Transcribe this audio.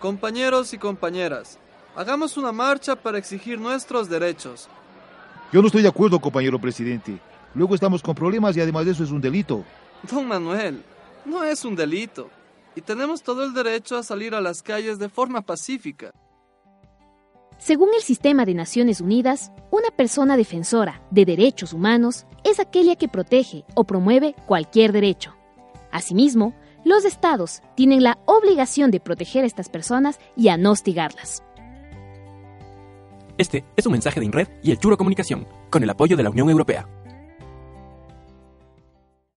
Compañeros y compañeras, hagamos una marcha para exigir nuestros derechos. Yo no estoy de acuerdo, compañero presidente. Luego estamos con problemas y además de eso es un delito. Don Manuel, no es un delito. Y tenemos todo el derecho a salir a las calles de forma pacífica. Según el sistema de Naciones Unidas, una persona defensora de derechos humanos es aquella que protege o promueve cualquier derecho. Asimismo, los estados tienen la obligación de proteger a estas personas y a no hostigarlas. Este es un mensaje de INRED y el Churo Comunicación, con el apoyo de la Unión Europea.